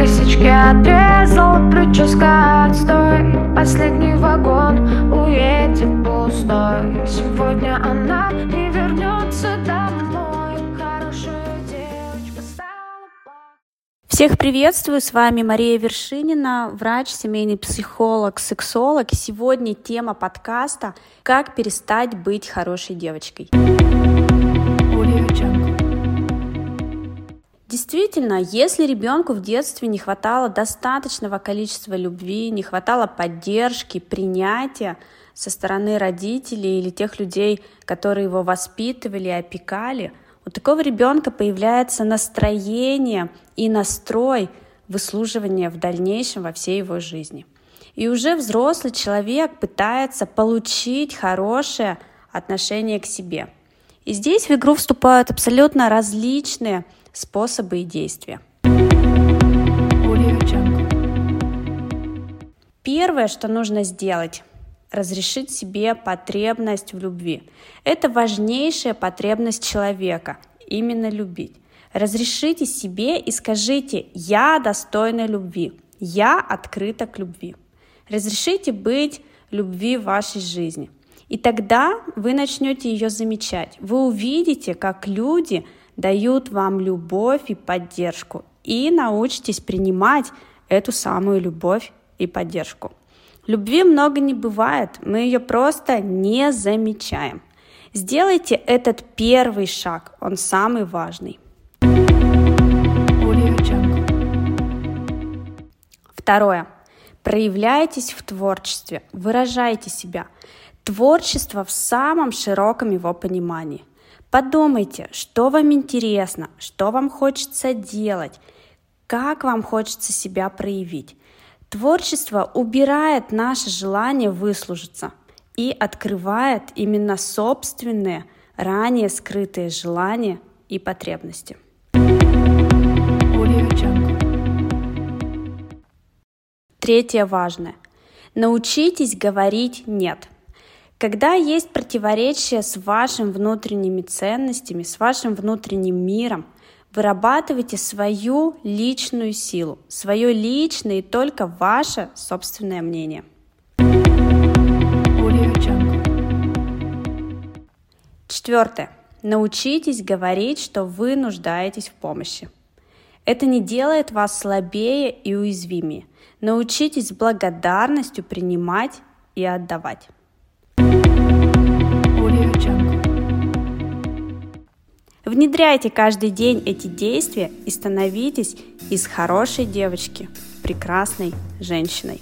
Косички отрезал, прическа отстой Последний вагон уедет пустой Сегодня она не вернется домой Хорошая девочка стала Всех приветствую, с вами Мария Вершинина, врач, семейный психолог, сексолог. Сегодня тема подкаста «Как перестать быть хорошей девочкой». Действительно, если ребенку в детстве не хватало достаточного количества любви, не хватало поддержки, принятия со стороны родителей или тех людей, которые его воспитывали, опекали, у такого ребенка появляется настроение и настрой выслуживания в дальнейшем во всей его жизни. И уже взрослый человек пытается получить хорошее отношение к себе. И здесь в игру вступают абсолютно различные способы и действия. Первое, что нужно сделать, разрешить себе потребность в любви. Это важнейшая потребность человека, именно любить. Разрешите себе и скажите «я достойна любви», «я открыта к любви». Разрешите быть любви в вашей жизни. И тогда вы начнете ее замечать. Вы увидите, как люди – дают вам любовь и поддержку. И научитесь принимать эту самую любовь и поддержку. Любви много не бывает, мы ее просто не замечаем. Сделайте этот первый шаг, он самый важный. Второе. Проявляйтесь в творчестве, выражайте себя. Творчество в самом широком его понимании. Подумайте, что вам интересно, что вам хочется делать, как вам хочется себя проявить. Творчество убирает наше желание выслужиться и открывает именно собственные, ранее скрытые желания и потребности. Третье важное. Научитесь говорить «нет». Когда есть противоречие с вашими внутренними ценностями, с вашим внутренним миром, вырабатывайте свою личную силу, свое личное и только ваше собственное мнение. Четвертое. Научитесь говорить, что вы нуждаетесь в помощи. Это не делает вас слабее и уязвимее. Научитесь с благодарностью принимать и отдавать. Внедряйте каждый день эти действия и становитесь из хорошей девочки прекрасной женщиной.